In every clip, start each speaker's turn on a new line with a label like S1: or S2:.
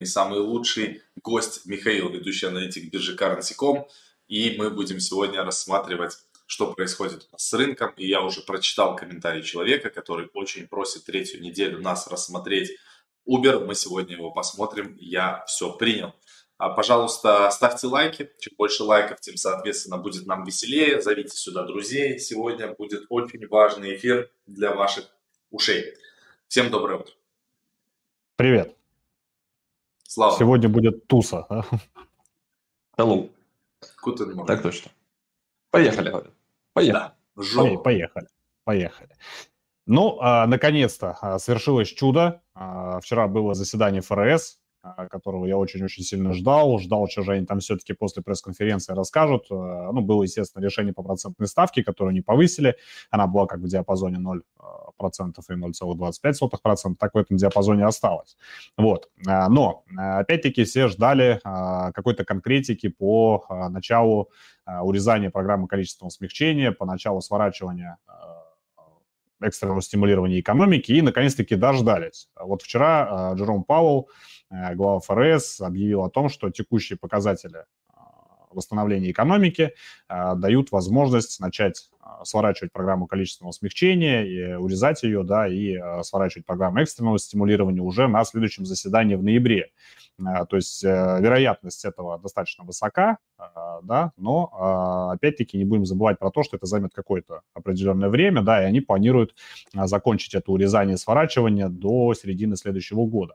S1: и самый лучший гость Михаил, ведущий аналитик биржи Currency.com. И мы будем сегодня рассматривать, что происходит с рынком. И я уже прочитал комментарий человека, который очень просит третью неделю нас рассмотреть Uber. Мы сегодня его посмотрим. Я все принял. А, пожалуйста, ставьте лайки. Чем больше лайков, тем, соответственно, будет нам веселее. Зовите сюда друзей. Сегодня будет очень важный эфир для ваших ушей. Всем доброе утро.
S2: Привет. Слава. Сегодня будет туса.
S3: Hello.
S1: Guten
S3: Так точно. Поехали.
S2: Поехали. Да. Поехали. Поехали. Ну, а, наконец-то а, свершилось чудо. А, вчера было заседание ФРС. А, которого я очень-очень сильно ждал. Ждал, что же они там все-таки после пресс-конференции расскажут. Э, ну, было, естественно, решение по процентной ставке, которую не повысили. Она была как в диапазоне 0% и 0,25%. Так в этом диапазоне осталось. Вот. Э, но, э, опять-таки, все ждали какой-то конкретики по началу урезания программы количественного смягчения, по началу сворачивания экстренного стимулирования экономики и, наконец-таки, дождались. Вот вчера Джером Пауэлл Э, глава ФРС объявил о том, что текущие показатели а, восстановления экономики а, дают возможность начать а, сворачивать программу количественного смягчения, и урезать ее, да, и сворачивать программу экстренного стимулирования уже на следующем заседании в ноябре. То есть э, вероятность этого достаточно высока, да, но опять-таки не будем забывать про то, что это займет какое-то определенное время, да, и они планируют закончить это урезание и сворачивание до середины следующего года.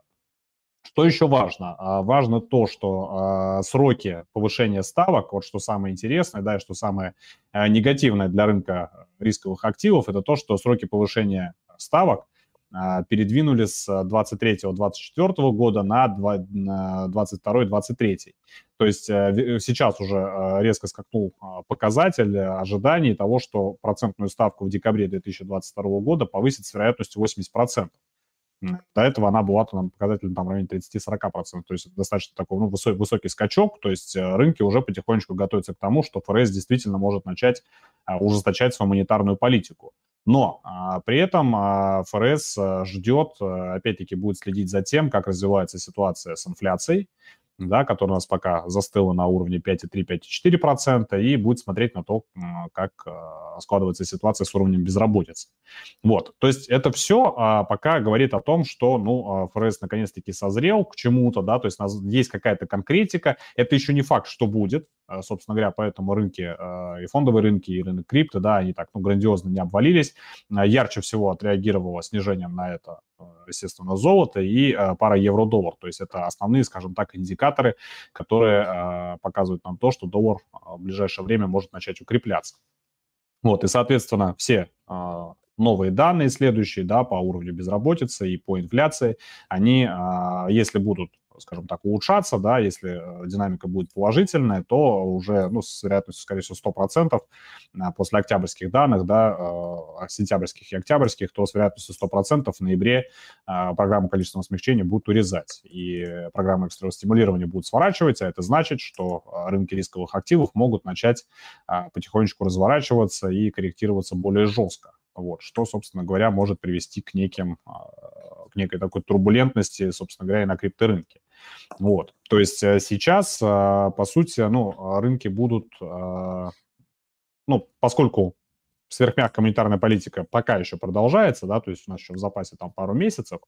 S2: Что еще важно? А, важно то, что а, сроки повышения ставок, вот что самое интересное, да, и что самое а, негативное для рынка рисковых активов, это то, что сроки повышения ставок передвинули с 23-24 года на 22-23. То есть э, сейчас уже резко скакнул показатель ожиданий того, что процентную ставку в декабре 2022 года повысит с вероятностью 80%. До этого она была там, показателем там, в районе 30-40%. То есть достаточно такой ну, высокий, высокий скачок. То есть э, рынки уже потихонечку готовятся к тому, что ФРС действительно может начать а, ужесточать свою монетарную политику. Но а, при этом а, ФРС а, ждет, а, опять-таки, будет следить за тем, как развивается ситуация с инфляцией, да, которая у нас пока застыла на уровне 5,3-5,4%, и будет смотреть на то, как а, складывается ситуация с уровнем безработицы. Вот, то есть это все а, пока говорит о том, что, ну, а, ФРС наконец-таки созрел к чему-то, да, то есть у есть какая-то конкретика, это еще не факт, что будет, собственно говоря, поэтому рынки, и фондовые рынки, и рынок крипто, да, они так, ну, грандиозно не обвалились. Ярче всего отреагировало снижением на это естественно, золото и э, пара евро-доллар. То есть это основные, скажем так, индикаторы, которые э, показывают нам то, что доллар в ближайшее время может начать укрепляться. Вот, и, соответственно, все э, новые данные следующие, да, по уровню безработицы и по инфляции, они, если будут скажем так, улучшаться, да, если э, динамика будет положительная, то уже, ну, с вероятностью, скорее всего, 100% а, после октябрьских данных, да, э, сентябрьских и октябрьских, то с вероятностью 100% в ноябре а, программу количественного смягчения будут урезать, и программы экстренного стимулирования будут сворачивать, а это значит, что а, рынки рисковых активов могут начать потихонечку разворачиваться и корректироваться более жестко. Вот, что, собственно говоря, может привести к неким к некой такой турбулентности, собственно говоря, и на крипторынке. Вот. То есть э, сейчас, э, по сути, ну, рынки будут, э, ну, поскольку сверхмягкая монетарная политика пока еще продолжается, да, то есть у нас еще в запасе там пару месяцев,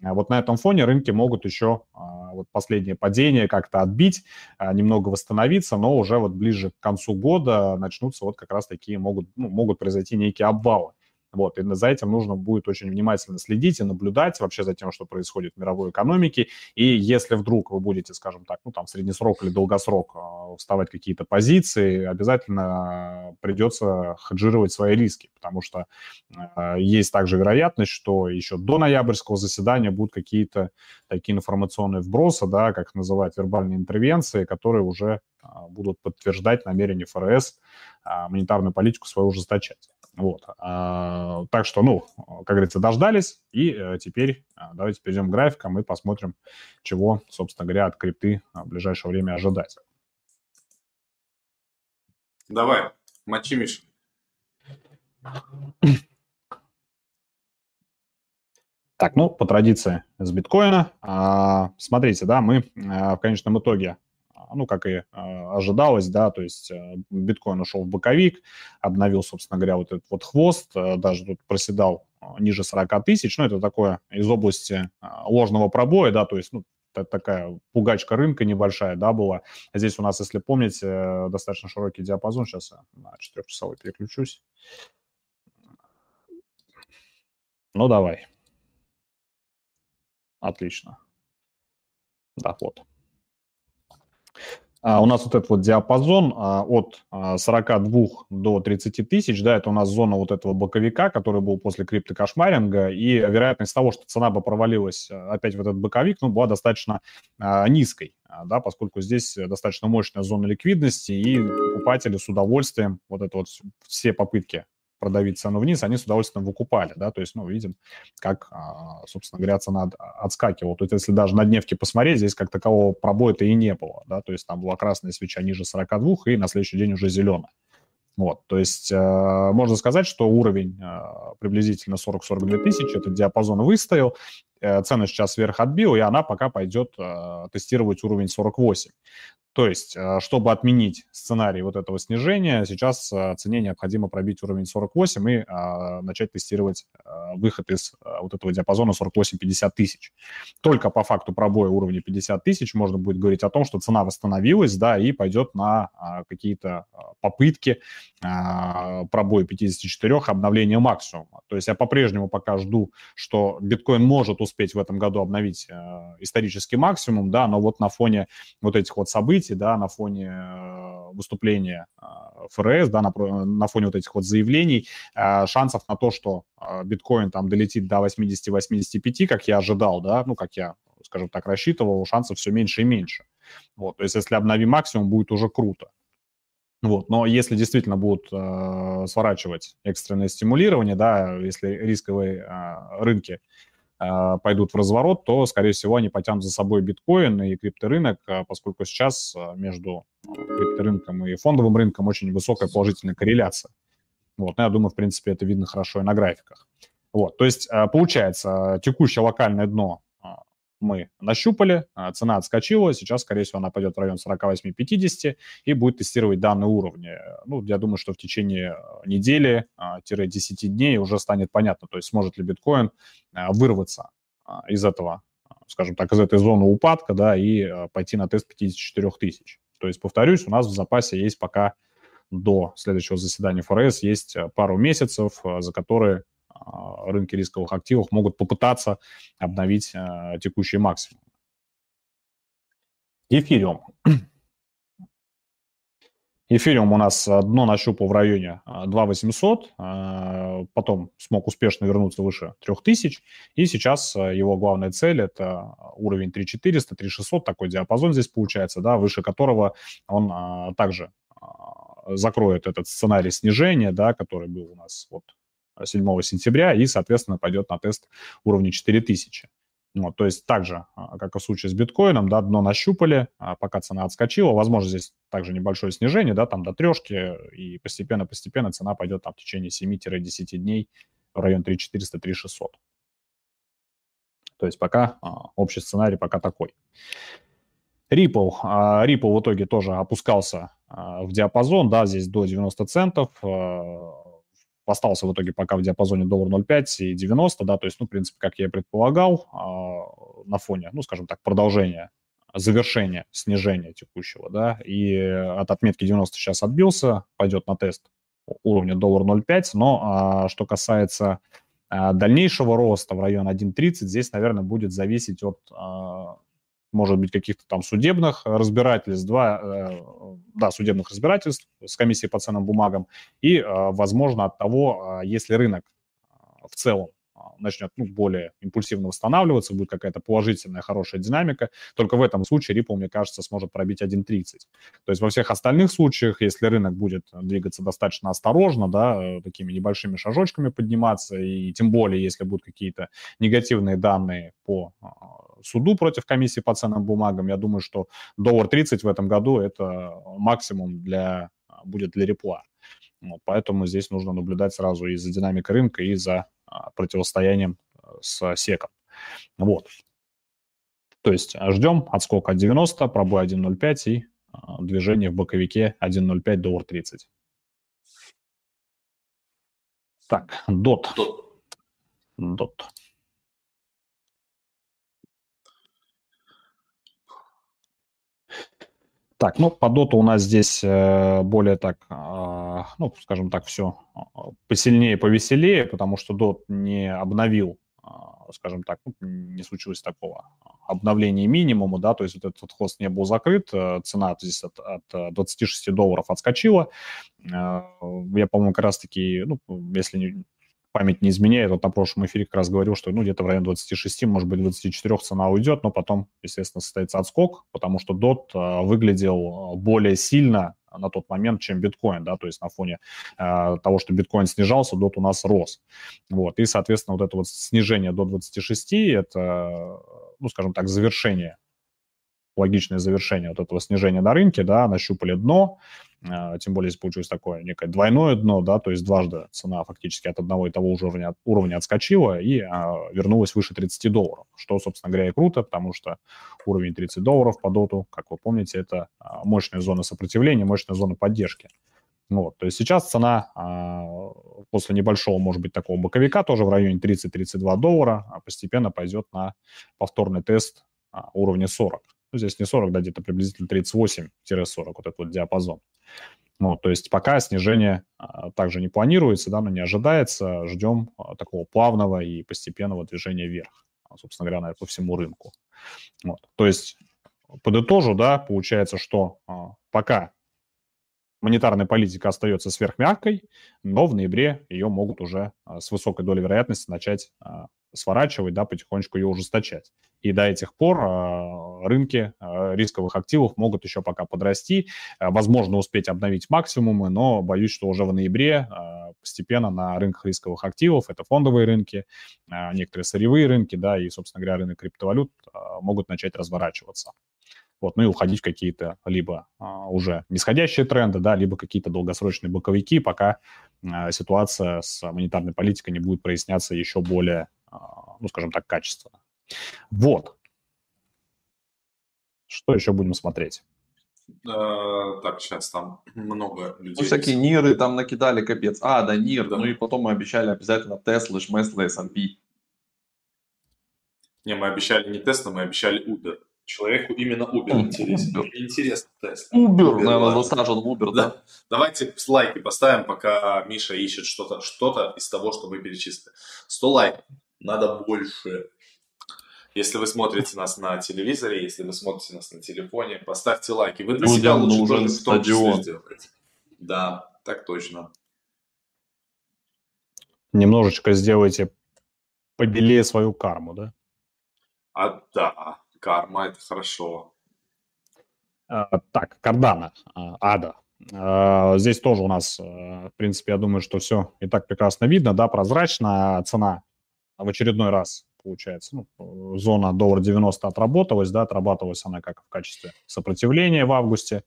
S2: вот на этом фоне рынки могут еще вот последнее падение как-то отбить, немного восстановиться, но уже вот ближе к концу года начнутся вот как раз такие могут, ну, могут произойти некие обвалы. Вот, и за этим нужно будет очень внимательно следить и наблюдать вообще за тем, что происходит в мировой экономике. И если вдруг вы будете, скажем так, ну там среднесрок или долгосрок а, вставать какие-то позиции, обязательно придется хеджировать свои риски, потому что э, есть также вероятность, что еще до ноябрьского заседания будут какие-то такие информационные вбросы, да, как называют вербальные интервенции, которые уже э, будут подтверждать намерение ФРС э, монетарную политику свою ужесточать. Вот. А, так что, ну, как говорится, дождались, и э, теперь а, давайте перейдем к графикам и посмотрим, чего, собственно говоря, от крипты в ближайшее время ожидать.
S1: Давай, мочи, Миша.
S2: Так, ну, по традиции с биткоина. А, смотрите, да, мы а, в конечном итоге, а, ну, как и а, ожидалось, да, то есть а, биткоин ушел в боковик, обновил, собственно говоря, вот этот вот хвост, а, даже тут проседал а, ниже 40 тысяч, ну, это такое из области а, ложного пробоя, да, то есть, ну, такая пугачка рынка небольшая, да, была. Здесь у нас, если помните, достаточно широкий диапазон. Сейчас я на 4-часовой переключусь. Ну, давай. Отлично. Да, вот. А у нас вот этот вот диапазон а, от а, 42 до 30 тысяч, да, это у нас зона вот этого боковика, который был после криптокошмаринга, и вероятность того, что цена бы провалилась а, опять в этот боковик, ну, была достаточно а, низкой, а, да, поскольку здесь достаточно мощная зона ликвидности, и покупатели с удовольствием вот это вот все попытки продавить цену вниз, они с удовольствием выкупали, да, то есть, ну, видим, как, а, собственно говоря, цена отскакивала. То есть, если даже на дневке посмотреть, здесь как такового пробоя-то и не было, да, то есть там была красная свеча ниже 42 и на следующий день уже зеленая. Вот, то есть э, можно сказать, что уровень э, приблизительно 40-42 тысячи, этот диапазон выстоял, э, цену сейчас вверх отбил, и она пока пойдет э, тестировать уровень 48. То есть, э, чтобы отменить сценарий вот этого снижения, сейчас э, цене необходимо пробить уровень 48 и а, начать тестировать а, выход из а, вот этого диапазона 48-50 тысяч. Только по факту пробоя уровня 50 тысяч можно будет говорить о том, что цена восстановилась, да, и пойдет на а, какие-то попытки а, пробоя 54 обновления максимума. То есть я по-прежнему пока жду, что биткоин может успеть в этом году обновить а, исторический максимум, да, но вот на фоне вот этих вот событий да, на фоне э, выступления э, ФРС, да, на, на фоне вот этих вот заявлений, э, шансов на то, что биткоин там долетит до 80-85, как я ожидал, да, ну, как я, скажем так, рассчитывал, шансов все меньше и меньше. Вот, то есть если обновим максимум, будет уже круто. Вот, но если действительно будут э, сворачивать экстренное стимулирование, да, если рисковые э, рынки а, пойдут в разворот, то, скорее всего, они потянут за собой биткоин и крипторынок, поскольку сейчас между крипторынком и фондовым рынком очень высокая положительная корреляция. Вот, но я думаю, в принципе, это видно хорошо и на графиках. Вот, то есть, получается, текущее локальное дно мы нащупали, а, цена отскочила, сейчас, скорее всего, она пойдет в район 48-50 и будет тестировать данные уровни. Ну, я думаю, что в течение а, недели-10 а, дней уже станет понятно, то есть сможет ли биткоин вырваться из этого, скажем так, из этой зоны упадка, да, и пойти на тест 54 тысяч. То есть, повторюсь, у нас в запасе есть пока до следующего заседания ФРС есть пару месяцев, за которые рынки рисковых активов могут попытаться обновить а, текущий максимум. Эфириум. Эфириум у нас дно нащупал в районе 2800, а, потом смог успешно вернуться выше 3000, и сейчас его главная цель – это уровень 3400, 3600, такой диапазон здесь получается, да, выше которого он также закроет этот сценарий снижения, да, который был у нас вот 7 сентября и, соответственно, пойдет на тест уровня 4000. Вот, то есть также, а, как и в случае с биткоином, да, дно нащупали, а пока цена отскочила, возможно, здесь также небольшое снижение, да, там до трешки, и постепенно-постепенно цена пойдет там в течение 7-10 дней в район 3400-3600. То есть пока а, общий сценарий пока такой. Ripple. Ripple в итоге тоже опускался в диапазон, да, здесь до 90 центов остался в итоге пока в диапазоне доллар 0,5 и 90, да, то есть, ну, в принципе, как я и предполагал, а, на фоне, ну, скажем так, продолжения, завершения снижения текущего, да, и от отметки 90 сейчас отбился, пойдет на тест уровня доллар 0,5, но а, что касается а, дальнейшего роста в район 1.30, здесь, наверное, будет зависеть от может быть, каких-то там судебных разбирательств, два, э, да, судебных разбирательств с комиссией по ценным бумагам, и, э, возможно, от того, э, если рынок в целом начнет ну, более импульсивно восстанавливаться, будет какая-то положительная, хорошая динамика. Только в этом случае Ripple, мне кажется, сможет пробить 1.30. То есть во всех остальных случаях, если рынок будет двигаться достаточно осторожно, да, такими небольшими шажочками подниматься, и тем более, если будут какие-то негативные данные по суду против комиссии по ценным бумагам, я думаю, что доллар 30 в этом году это максимум для, будет для репла. Вот, поэтому здесь нужно наблюдать сразу и за динамикой рынка, и за а, противостоянием э, с секом. Вот. То есть ждем отскок от 90, пробой 1.05 и движение в боковике 1.05 доллар 30. Так, DOT. DOT. Так, ну, по доту у нас здесь э, более так, э, ну, скажем так, все а, посильнее, повеселее, потому что дот не обновил, э, скажем так, ну, не случилось такого обновления минимума, да, то есть вот этот хост не был закрыт, э, цена здесь от, от 26 долларов отскочила. Э, я, по-моему, как раз-таки, ну, если не, память не изменяет, вот на прошлом эфире как раз говорил, что ну, где-то в районе 26, может быть, 24 цена уйдет, но потом, естественно, состоится отскок, потому что DOT э, выглядел более сильно на тот момент, чем биткоин, да, то есть на фоне э, того, что биткоин снижался, DOT у нас рос. Вот, и, соответственно, вот это вот снижение до 26, это, ну, скажем так, завершение логичное завершение вот этого снижения на рынке, да, нащупали дно, тем более здесь получилось такое некое двойное дно, да, то есть дважды цена фактически от одного и того уровня, уровня отскочила и а, вернулась выше 30 долларов, что, собственно говоря, и круто, потому что уровень 30 долларов по доту, как вы помните, это а, мощная зона сопротивления, мощная зона поддержки. Вот, то есть сейчас цена а, после небольшого, может быть, такого боковика тоже в районе 30-32 доллара а постепенно пойдет на повторный тест а, уровня 40 ну, здесь не 40, да, где-то приблизительно 38-40, вот этот вот диапазон. Вот, то есть пока снижение а, также не планируется, да, но не ожидается, ждем а, такого плавного и постепенного движения вверх, а, собственно говоря, наверное, по всему рынку. Вот, то есть подытожу, да, получается, что пока монетарная политика остается сверхмягкой, но в ноябре ее могут уже а, с высокой долей вероятности начать а, сворачивать, да, потихонечку ее ужесточать. И до этих пор э, рынки рисковых активов могут еще пока подрасти, возможно, успеть обновить максимумы, но боюсь, что уже в ноябре постепенно на рынках рисковых активов, это фондовые рынки, некоторые сырьевые рынки, да, и, собственно говоря, рынок криптовалют могут начать разворачиваться. Вот, ну и уходить в какие-то либо а, уже нисходящие тренды, да, либо какие-то долгосрочные боковики, пока а, ситуация с монетарной политикой не будет проясняться еще более а, ну, скажем так, качественно. Вот. Что еще будем смотреть?
S1: Uh, так, сейчас там много людей. Ну,
S3: всякие Ниры там накидали, капец. А, да, Нир, да. ну и потом мы обещали обязательно Tesla, Шмесла, S&P.
S1: Не, мы обещали не Tesla, мы обещали Uber. Человеку именно Uber интересен. Uber. Интересно Tesla.
S3: Uber, Uber наверное, засажен Uber, да. да.
S1: Давайте лайки поставим, пока Миша ищет что-то что из того, что мы перечислили. 100 лайков надо больше. Если вы смотрите нас на телевизоре, если вы смотрите нас на телефоне, поставьте лайки. Вы для Людям себя лучше нужен тоже в том стадион. сделаете. Да, так точно.
S2: Немножечко сделайте побелее свою карму, да?
S1: А, да, карма – это хорошо.
S2: А, так, Кардана, а, Ада. А, здесь тоже у нас, а, в принципе, я думаю, что все и так прекрасно видно, да, прозрачно. Цена в очередной раз, получается, ну, зона доллар 90 отработалась, да, отрабатывалась она как в качестве сопротивления в августе,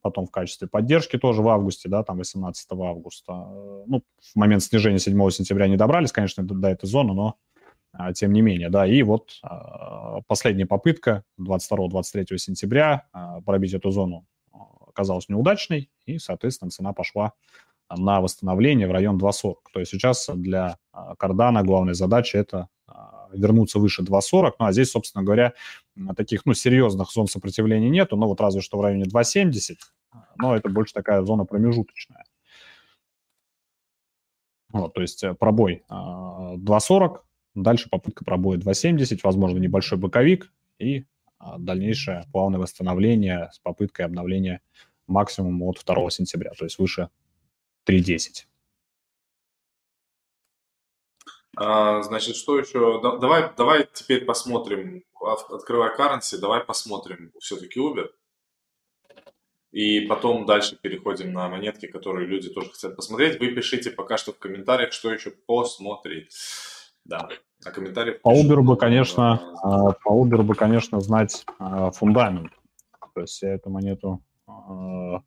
S2: потом в качестве поддержки тоже в августе, да, там 18 августа. Ну, в момент снижения 7 сентября не добрались, конечно, до, до этой зоны, но а, тем не менее, да, и вот а, последняя попытка 22-23 сентября а, пробить эту зону оказалась неудачной, и, соответственно, цена пошла на восстановление в район 2.40. То есть сейчас для Кардана главная задача это вернуться выше 2.40. Ну, а здесь, собственно говоря, таких, ну, серьезных зон сопротивления нету, но вот разве что в районе 2.70, но это больше такая зона промежуточная. Вот, то есть э, пробой 2.40, дальше попытка пробоя 2.70, возможно, небольшой боковик и дальнейшее плавное восстановление с попыткой обновления максимума от 2 сентября, то есть выше 3.10.
S1: А, значит, что еще? давай, давай теперь посмотрим, открывай currency, давай посмотрим все-таки Uber. И потом дальше переходим на монетки, которые люди тоже хотят посмотреть. Вы пишите пока что в комментариях, что еще посмотреть. Да, а комментариев...
S2: По Uber бы, конечно, а, по Uber бы, конечно, знать а, фундамент. То есть я эту монету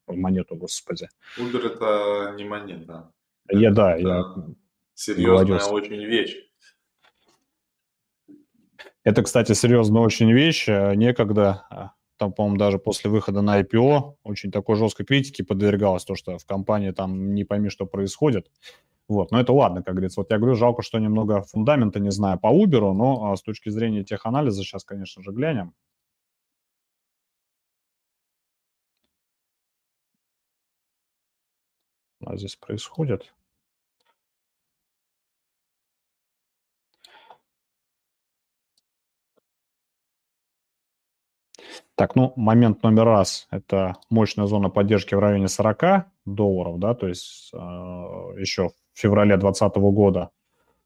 S2: монету, господи.
S1: Uber это не монета.
S2: Я, да, это
S1: я... Серьезная говорю. очень вещь.
S2: Это, кстати, серьезная очень вещь. Э, некогда, э, там, по-моему, даже после выхода на IPO очень такой жесткой критики подвергалось то, что в компании там не пойми, что происходит. Вот, но это ладно, как говорится. Вот я говорю, жалко, что немного фундамента не знаю по Uber, но а, с точки зрения теханализа сейчас, конечно же, глянем. Нас здесь происходит. Так, ну, момент номер раз – это мощная зона поддержки в районе 40 долларов, да, то есть э, еще в феврале 2020 года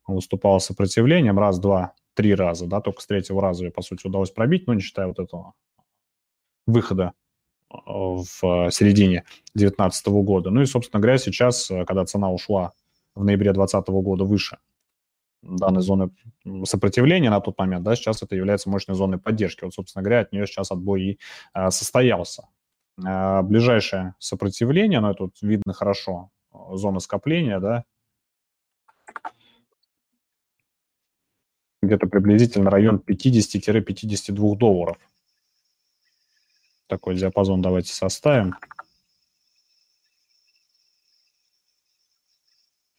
S2: выступало сопротивлением раз, два, три раза, да, только с третьего раза ее, по сути, удалось пробить, но не считая вот этого выхода э, в середине 2019 года. Ну и, собственно говоря, сейчас, э, когда цена ушла в ноябре 2020 года выше данной зоны сопротивления на тот момент, да, сейчас это является мощной зоной поддержки. Вот, собственно говоря, от нее сейчас отбой и а, состоялся. А, ближайшее сопротивление, ну, это вот видно хорошо, зона скопления, да, где-то приблизительно район 50-52 долларов. Такой диапазон давайте составим.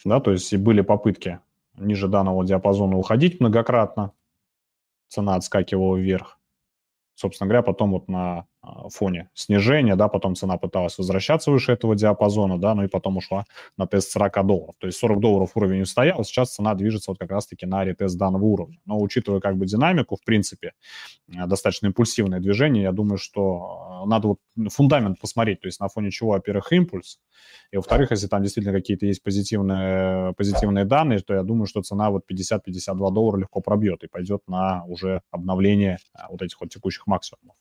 S2: Да, то есть и были попытки ниже данного диапазона уходить многократно, цена отскакивала вверх. Собственно говоря, потом вот на фоне снижения, да, потом цена пыталась возвращаться выше этого диапазона, да, ну и потом ушла на тест 40 долларов. То есть 40 долларов уровень стоял, сейчас цена движется вот как раз-таки на ретест данного уровня. Но учитывая как бы динамику, в принципе, э, достаточно импульсивное движение, я думаю, что э, надо вот фундамент посмотреть, то есть на фоне чего, во-первых, импульс, и во-вторых, если там действительно какие-то есть позитивные, позитивные данные, то я думаю, что цена вот 50-52 доллара легко пробьет и пойдет на уже обновление э, вот этих вот текущих максимумов.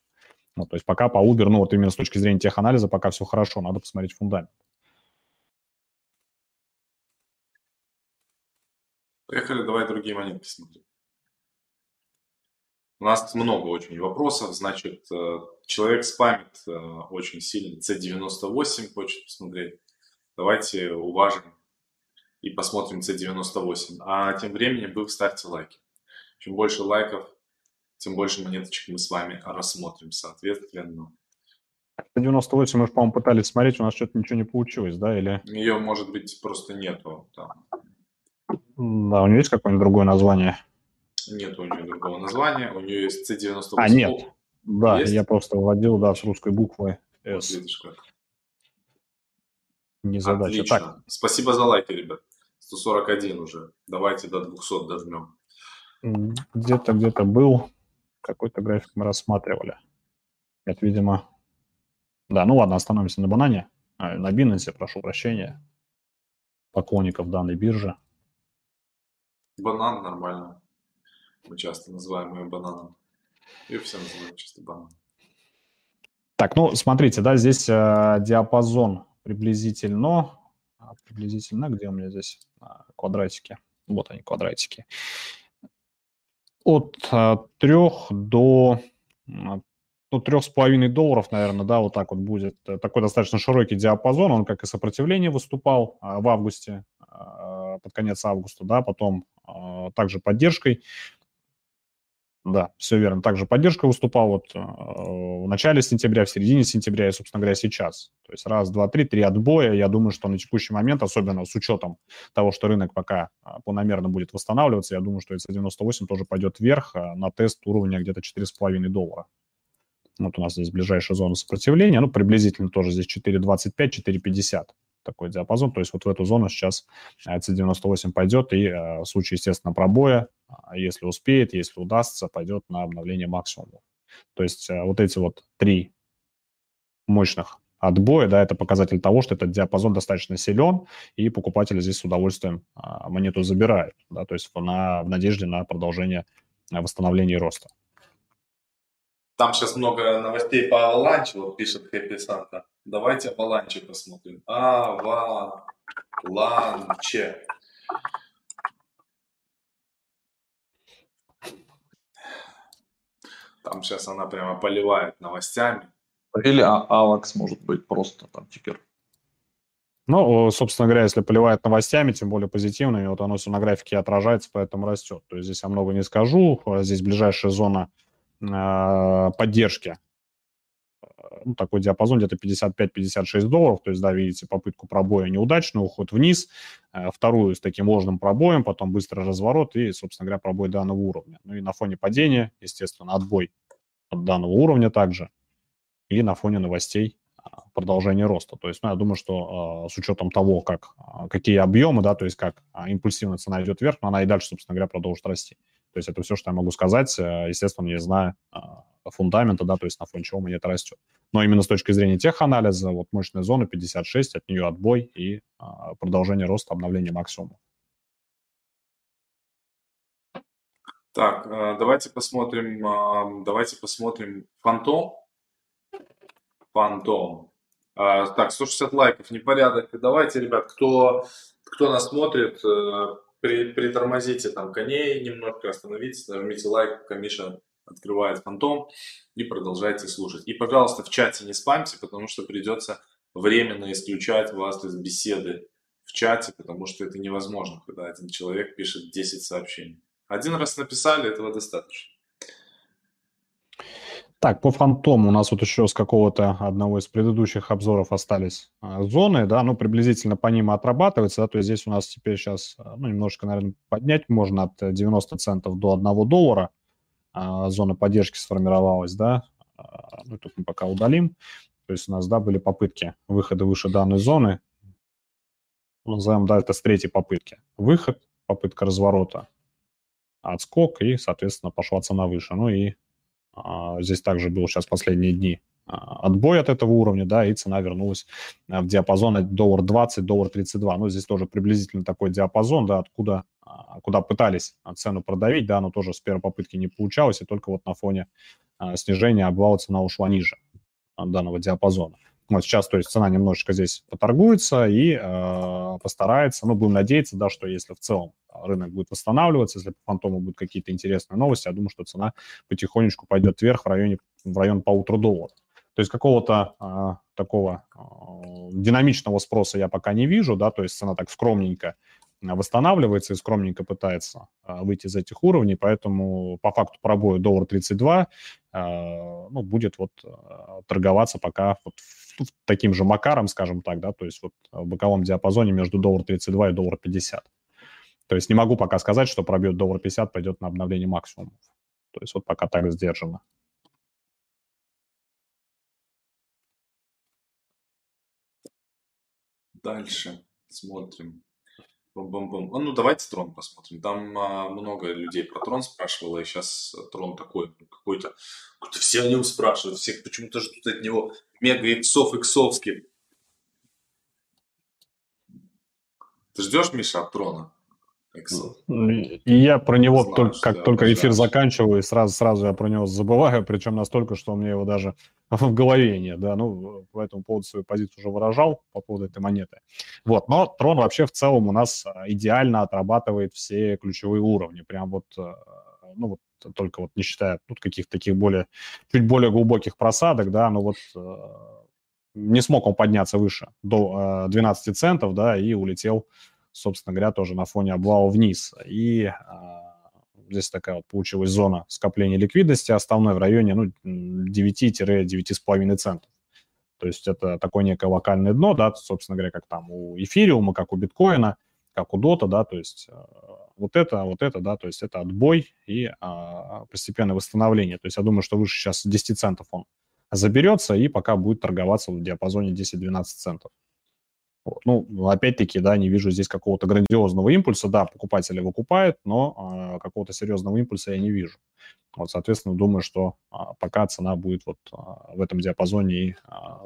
S2: Ну, то есть пока по Uber, ну вот именно с точки зрения теханализа, пока все хорошо, надо посмотреть фундамент.
S1: Поехали, давай другие монеты посмотрим. У нас много очень вопросов. Значит, э, человек спамит э, очень сильно. C98 хочет посмотреть. Давайте уважим и посмотрим C98. А тем временем вы ставьте лайки. Чем больше лайков, тем больше монеточек мы с вами рассмотрим, соответственно.
S2: 98 мы, по-моему, пытались смотреть, у нас что-то ничего не получилось, да, или...
S1: Ее, может быть, просто нету там.
S2: Да, у нее есть какое-нибудь другое название?
S1: Нет у нее другого названия, у нее есть C98.
S2: А, нет, да, есть? я просто вводил, да, с русской буквы S. Вот видишь как.
S1: Не задача. Отлично. Так. Спасибо за лайки, ребят. 141 уже. Давайте до 200 дожмем.
S2: Где-то, где-то был какой-то график мы рассматривали. Это, видимо... Да, ну ладно, остановимся на банане. А, на Binance, прошу прощения. Поклонников данной биржи.
S1: Банан нормально. Мы часто называем ее бананом. И все называют чисто банан.
S2: Так, ну, смотрите, да, здесь э, диапазон приблизительно, приблизительно, где у меня здесь а, квадратики? Вот они, квадратики от а, трех до а, ну, трех с половиной долларов, наверное, да, вот так вот будет. Э, такой достаточно широкий диапазон, он как и сопротивление выступал а, в августе, под конец августа, да, потом также поддержкой да, все верно. Также поддержка выступал вот э, в начале сентября, в середине сентября и, собственно говоря, сейчас. То есть раз, два, три, три отбоя. Я думаю, что на текущий момент, особенно с учетом того, что рынок пока а, планомерно будет восстанавливаться, я думаю, что это 98 тоже пойдет вверх а, на тест уровня где-то 4,5 доллара. Вот у нас здесь ближайшая зона сопротивления, ну, приблизительно тоже здесь 4,25, 4,50 такой диапазон. То есть вот в эту зону сейчас C98 пойдет, и в случае, естественно, пробоя, а если успеет, если удастся, пойдет на обновление максимума. То есть э, вот эти вот три мощных отбоя, да, это показатель того, что этот диапазон достаточно силен, и покупатели здесь с удовольствием а, монету забирают, да, то есть на, в надежде на продолжение э, восстановления роста.
S1: Там сейчас много новостей по Аваланче, вот пишет Хэппи Санта. Давайте Аваланче посмотрим. Аваланче. Там сейчас она прямо поливает новостями.
S3: Или а, Авакс может быть просто там тикер.
S2: Ну, собственно говоря, если поливает новостями, тем более позитивными, вот оно все на графике отражается, поэтому растет. То есть здесь я много не скажу. Здесь ближайшая зона поддержки ну, такой диапазон где-то 55-56 долларов, то есть, да, видите, попытку пробоя неудачную, уход вниз, э, вторую с таким ложным пробоем, потом быстрый разворот и, собственно говоря, пробой данного уровня. Ну и на фоне падения, естественно, отбой от данного уровня также, и на фоне новостей а, продолжение роста. То есть, ну, я думаю, что с учетом того, как, а, какие объемы, да, то есть как импульсивно цена идет вверх, но она и дальше, собственно говоря, продолжит расти. То есть это все, что я могу сказать, естественно, не зная фундамента, да, то есть на фоне чего это растет. Но именно с точки зрения теханализа, вот мощная зона 56, от нее отбой и а, продолжение роста, обновление максимума.
S1: Так, э, давайте посмотрим, давайте посмотрим Фантом. Фантом. Так, 160 лайков, непорядок. Давайте, ребят, кто, кто нас смотрит, э, притормозите там коней немножко, остановитесь, нажмите лайк, Миша открывает фантом и продолжайте слушать. И, пожалуйста, в чате не спамьте, потому что придется временно исключать вас из беседы в чате, потому что это невозможно, когда один человек пишет 10 сообщений. Один раз написали, этого достаточно.
S2: Так, по фантому у нас вот еще с какого-то одного из предыдущих обзоров остались а, зоны, да, ну, приблизительно по ним отрабатывается, да, то есть здесь у нас теперь сейчас, а, ну, немножко, наверное, поднять можно от 90 центов до 1 доллара, а, зона поддержки сформировалась, да, ну, тут мы пока удалим, то есть у нас, да, были попытки выхода выше данной зоны, назовем, да, это с третьей попытки. Выход, попытка разворота, отскок, и, соответственно, пошла цена выше. Ну и здесь также был сейчас последние дни а, отбой от этого уровня, да, и цена вернулась а, в диапазон доллар 20, доллар 32. Ну, здесь тоже приблизительно такой диапазон, да, откуда, а, куда пытались цену продавить, да, но тоже с первой попытки не получалось, и только вот на фоне снижения обвала цена ушла ниже данного диапазона. Вот сейчас, то есть цена немножечко здесь поторгуется и постарается, ну, будем надеяться, да, что если в целом рынок будет восстанавливаться, если по фантому будут какие-то интересные новости, я думаю, что цена потихонечку пойдет вверх в районе, в район полутора долларов. То есть какого-то а, такого а, динамичного спроса я пока не вижу, да, то есть цена так скромненько восстанавливается и скромненько пытается а, выйти из этих уровней, поэтому по факту пробоя доллар 32 а, ну, будет вот а, торговаться пока вот таким же макаром, скажем так, да, то есть вот в боковом диапазоне между доллар 32 и доллар 50. То есть не могу пока сказать, что пробьет доллар 50, пойдет на обновление максимумов. То есть вот пока так сдержано.
S1: Дальше смотрим. Бум-бум-бум. Ну, давайте Трон посмотрим. Там а, много людей про Трон спрашивало, и сейчас Трон такой какой-то... Какой все о нем спрашивают, всех почему-то ждут от него мега иксов иксовских. Ты ждешь, Миша, от Трона?
S2: И я про него Знаю, только, как только эфир заканчиваю, сразу, сразу я про него забываю, причем настолько, что у меня его даже в голове нет, да, ну, по этому поводу свою позицию уже выражал по поводу этой монеты. Вот, но Трон вообще в целом у нас а, идеально отрабатывает все ключевые уровни, прям вот, а, ну, вот только вот не считая тут каких-то таких более, чуть более глубоких просадок, да, но вот а, не смог он подняться выше до 12 центов, да, и улетел собственно говоря, тоже на фоне обвала вниз. И а, здесь такая вот получилась зона скопления ликвидности, основной в районе ну, 9-9,5 центов. То есть это такое некое локальное дно, да, собственно говоря, как там у эфириума, как у биткоина, как у дота, да, то есть а, вот это, вот это, да, то есть это отбой и а, постепенное восстановление. То есть я думаю, что выше сейчас 10 центов он заберется и пока будет торговаться в диапазоне 10-12 центов. Ну, опять-таки, да, не вижу здесь какого-то грандиозного импульса. Да, покупатели выкупают, но э, какого-то серьезного импульса я не вижу. Вот, соответственно, думаю, что э, пока цена будет вот э, в этом диапазоне и э,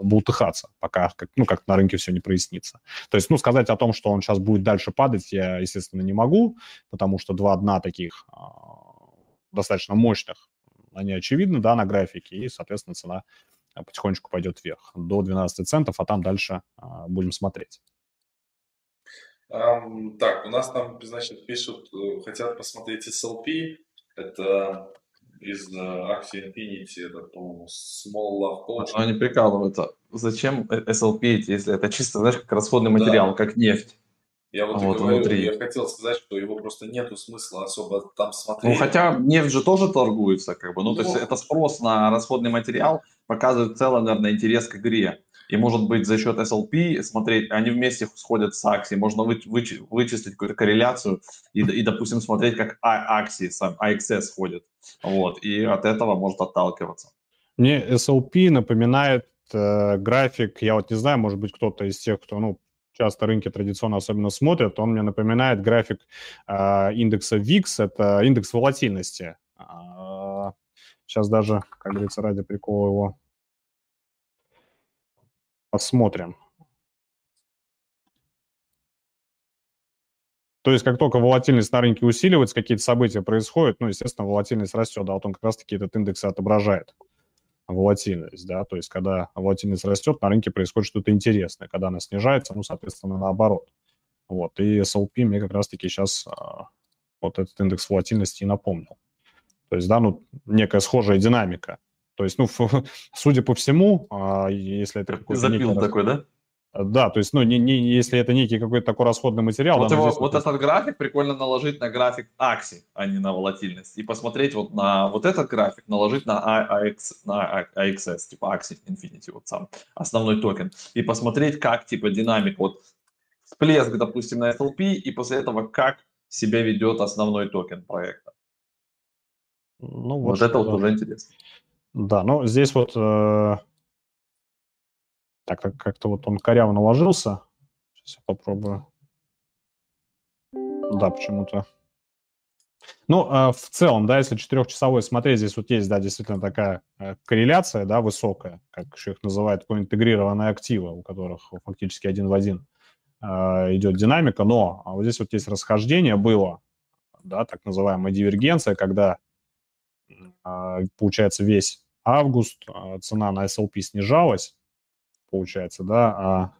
S2: бултыхаться, пока, как, ну, как на рынке все не прояснится. То есть, ну, сказать о том, что он сейчас будет дальше падать, я, естественно, не могу, потому что два дна таких э, достаточно мощных, они очевидны, да, на графике, и, соответственно, цена а, потихонечку пойдет вверх до 12 центов, а там дальше а, будем смотреть.
S1: Um, так, у нас там, значит, пишут, э, хотят посмотреть SLP. Это из э, Axie Infinity, это, по-моему, Small Love Coach.
S3: Но они прикалываются. Зачем SLP, если это чисто, знаешь, как расходный материал, да. как нефть?
S1: Я вот, вот говорю, внутри. я хотел сказать, что его просто нету смысла особо там смотреть.
S3: Ну, хотя нефть же тоже торгуется, как бы. Ну, ну то есть это спрос на расходный материал показывает в целом, наверное, интерес к игре. И, может быть, за счет SLP смотреть, они вместе сходят с акцией, можно вы, вы, вычислить какую-то корреляцию и, и, допустим, смотреть, как а, акции, сам AXS ходят. Вот, и от этого может отталкиваться.
S2: Мне SLP напоминает э, график, я вот не знаю, может быть, кто-то из тех, кто, ну, часто рынки традиционно особенно смотрят, он мне напоминает график э, индекса VIX, это индекс волатильности. Сейчас даже, как говорится, ради прикола его посмотрим. То есть, как только волатильность на рынке усиливается, какие-то события происходят, ну, естественно, волатильность растет, да, вот он как раз-таки этот индекс отображает волатильность, да, то есть когда волатильность растет, на рынке происходит что-то интересное, когда она снижается, ну, соответственно, наоборот. Вот, и SLP мне как раз-таки сейчас а, вот этот индекс волатильности и напомнил. То есть, да, ну, некая схожая динамика. То есть, ну, судя по всему, а, если это
S3: какой-то... Запил некий... такой, да?
S2: Да, то есть, ну, не, не, если это некий какой-то такой расходный материал...
S3: Вот, его, вот этот график прикольно наложить на график Axie, а не на волатильность. И посмотреть вот на вот этот график, наложить на, AX, на AXS, типа Axie Infinity, вот сам основной токен. И посмотреть, как, типа, динамик, вот всплеск, допустим, на SLP, и после этого как себя ведет основной токен проекта. Ну, вот, вот это вот уже интересно.
S2: Да, ну, здесь вот... Э так, как-то вот он коряво наложился. Сейчас я попробую. Да, почему-то. Ну, э, в целом, да, если четырехчасовой смотреть, здесь вот есть, да, действительно такая э, корреляция, да, высокая, как еще их называют, интегрированные активы, у которых фактически один в один э, идет динамика, но а вот здесь вот есть расхождение было, да, так называемая дивергенция, когда, получается, весь август цена на SLP снижалась, получается, да, а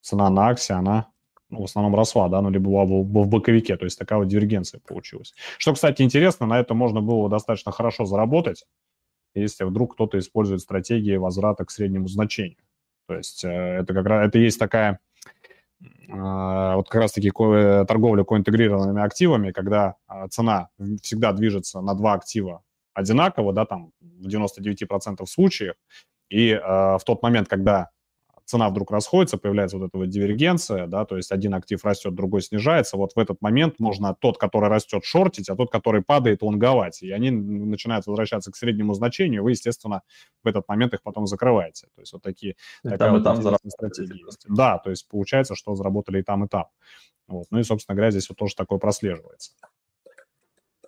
S2: цена на акции, она ну, в основном росла, да, ну, либо была в, в боковике, то есть такая вот дивергенция получилась. Что, кстати, интересно, на это можно было достаточно хорошо заработать, если вдруг кто-то использует стратегии возврата к среднему значению. То есть э, это как раз, это есть такая, э, вот как раз-таки торговля коинтегрированными активами, когда э, цена всегда движется на два актива одинаково, да, там в 99% случаев, и э, в тот момент, когда цена вдруг расходится, появляется вот эта вот дивергенция, да, то есть один актив растет, другой снижается, вот в этот момент можно тот, который растет, шортить, а тот, который падает, лонговать. И они начинают возвращаться к среднему значению, вы, естественно, в этот момент их потом закрываете. То есть вот такие и там, вот и там заработали. Да, то есть получается, что заработали и там, и там. Вот. Ну и, собственно говоря, здесь вот тоже такое прослеживается.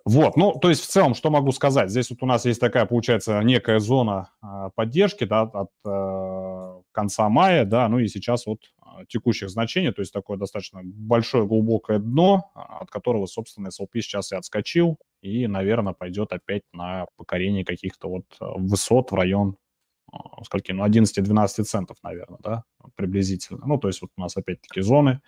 S2: Вот, ну, то есть в целом, что могу сказать? Здесь вот у нас есть такая, получается, некая зона э, поддержки, да, от э, конца мая, да, ну и сейчас вот э, текущих значений, то есть такое достаточно большое глубокое дно, от которого, собственно, SLP сейчас и отскочил, и, наверное, пойдет опять на покорение каких-то вот высот в район, э, скольки, ну, 11-12 центов, наверное, да, приблизительно. Ну, то есть вот у нас опять-таки зоны, а,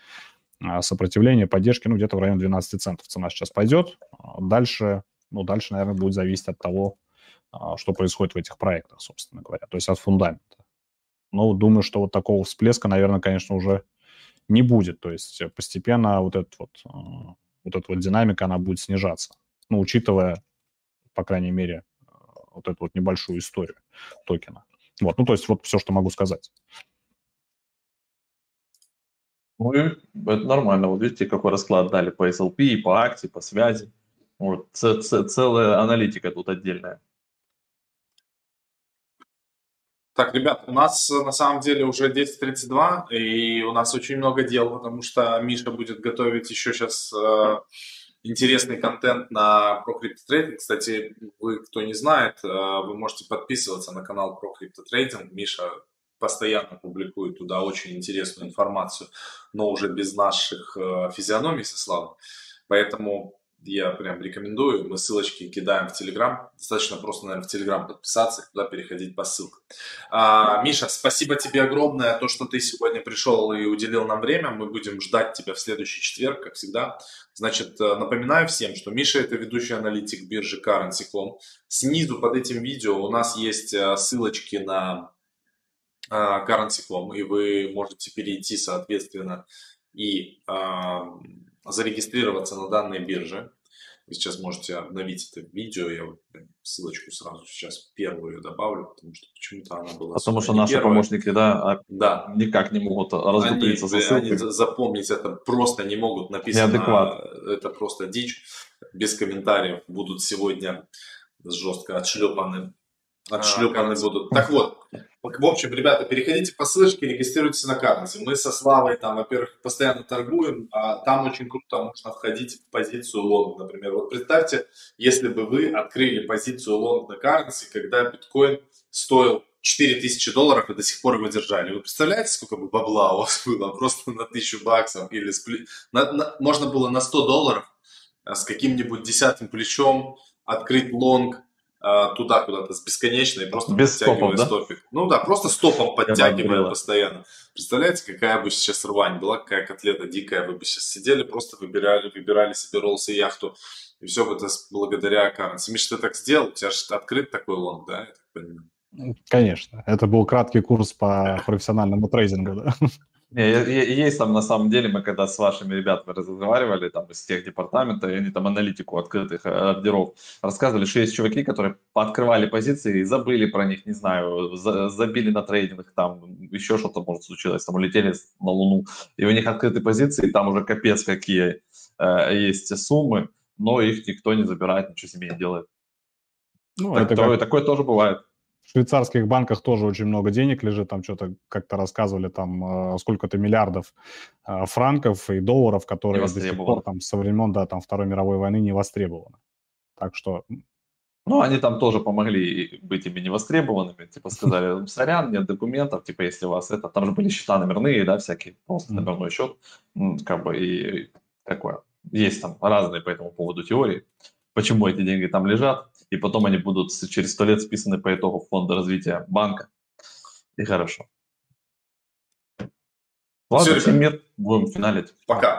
S2: сопротивление, поддержки, ну, где-то в районе 12 центов цена сейчас пойдет. А дальше, ну, дальше, наверное, будет зависеть от того, а, что происходит в этих проектах, собственно говоря, то есть от фундамента. Но думаю, что вот такого всплеска, наверное, конечно, уже не будет. То есть постепенно вот, этот вот, вот эта вот динамика, она будет снижаться. Ну, учитывая, по крайней мере, вот эту вот небольшую историю токена. Вот, ну, то есть вот все, что могу сказать.
S3: Ну, и это нормально. Вот видите, какой расклад дали по SLP, по акции, по связи. Вот, ц- ц- целая аналитика тут отдельная.
S1: Так, ребят, у нас на самом деле уже 10.32, и у нас очень много дел, потому что Миша будет готовить еще сейчас э, интересный контент на ProCryptoTrading. Кстати, вы, кто не знает, э, вы можете подписываться на канал ProCryptoTrading. Миша постоянно публикует туда очень интересную информацию, но уже без наших э, физиономий со Славой. Поэтому я прям рекомендую. Мы ссылочки кидаем в Телеграм. Достаточно просто, наверное, в Телеграм подписаться и туда переходить по ссылкам. А, Миша, спасибо тебе огромное, то, что ты сегодня пришел и уделил нам время. Мы будем ждать тебя в следующий четверг, как всегда. Значит, э, напоминаю всем, что Миша – это ведущий аналитик биржи Currency.com. Снизу под этим видео у нас есть э, ссылочки на э, Currency.com, и вы можете перейти, соответственно, и зарегистрироваться на данной бирже. Вы сейчас можете обновить это видео, я вот ссылочку сразу сейчас первую добавлю, потому что почему-то она была...
S3: Потому что наши первая. помощники, да, а
S1: да,
S3: никак не могут раздуплиться
S1: за ссылкой. Они запомнить это просто не могут, написано, Неадекват. это просто дичь, без комментариев будут сегодня жестко отшлепаны отшлепаны а, будут. Так вот, в общем, ребята, переходите по ссылочке, регистрируйтесь на Currency. Мы со Славой там, во-первых, постоянно торгуем, а там очень круто можно входить в позицию лонг, например. Вот представьте, если бы вы открыли позицию лонг на Currency, когда биткоин стоил 4000 долларов и до сих пор его держали. Вы представляете, сколько бы бабла у вас было просто на 1000 баксов? Или спли... на, на, можно было на 100 долларов а, с каким-нибудь десятым плечом открыть лонг, туда куда-то с бесконечной, просто
S3: Без подтягивая
S1: стопов, да? стопик. Ну да, просто стопом подтягивая постоянно. Представляете, какая бы сейчас рвань была, какая котлета дикая, вы бы сейчас сидели, просто выбирали, выбирали себе роллс и яхту. И все бы это благодаря Currency. Миша, ты так сделал? У тебя же открыт такой лонг, да, я так
S2: понимаю? Конечно. Это был краткий курс по профессиональному трейдингу, да.
S3: Не, есть там на самом деле, мы когда с вашими ребятами разговаривали, там из тех департамента, и они там аналитику открытых э, ордеров рассказывали, что есть чуваки, которые пооткрывали позиции и забыли про них, не знаю, за, забили на трейдинг, там еще что-то может случилось, там улетели на Луну, и у них открыты позиции, и там уже капец какие э, есть суммы, но их никто не забирает, ничего себе не делает. Ну, так, это такое, как... такое тоже бывает
S2: швейцарских банках тоже очень много денег лежит, там что-то как-то рассказывали, там э, сколько-то миллиардов э, франков и долларов, которые до сих пор там со времен, да, там Второй мировой войны не востребованы. Так что...
S3: Ну, они там тоже помогли быть ими невостребованными, типа сказали, сорян, нет документов, типа если у вас это, там же были счета номерные, да, всякие, просто номерной счет, как бы и такое. Есть там разные по этому поводу теории, почему эти деньги там лежат, и потом они будут через сто лет списаны по итогу фонда развития банка. И хорошо. Ладно, Все, всем мир, будем финалить.
S1: Пока.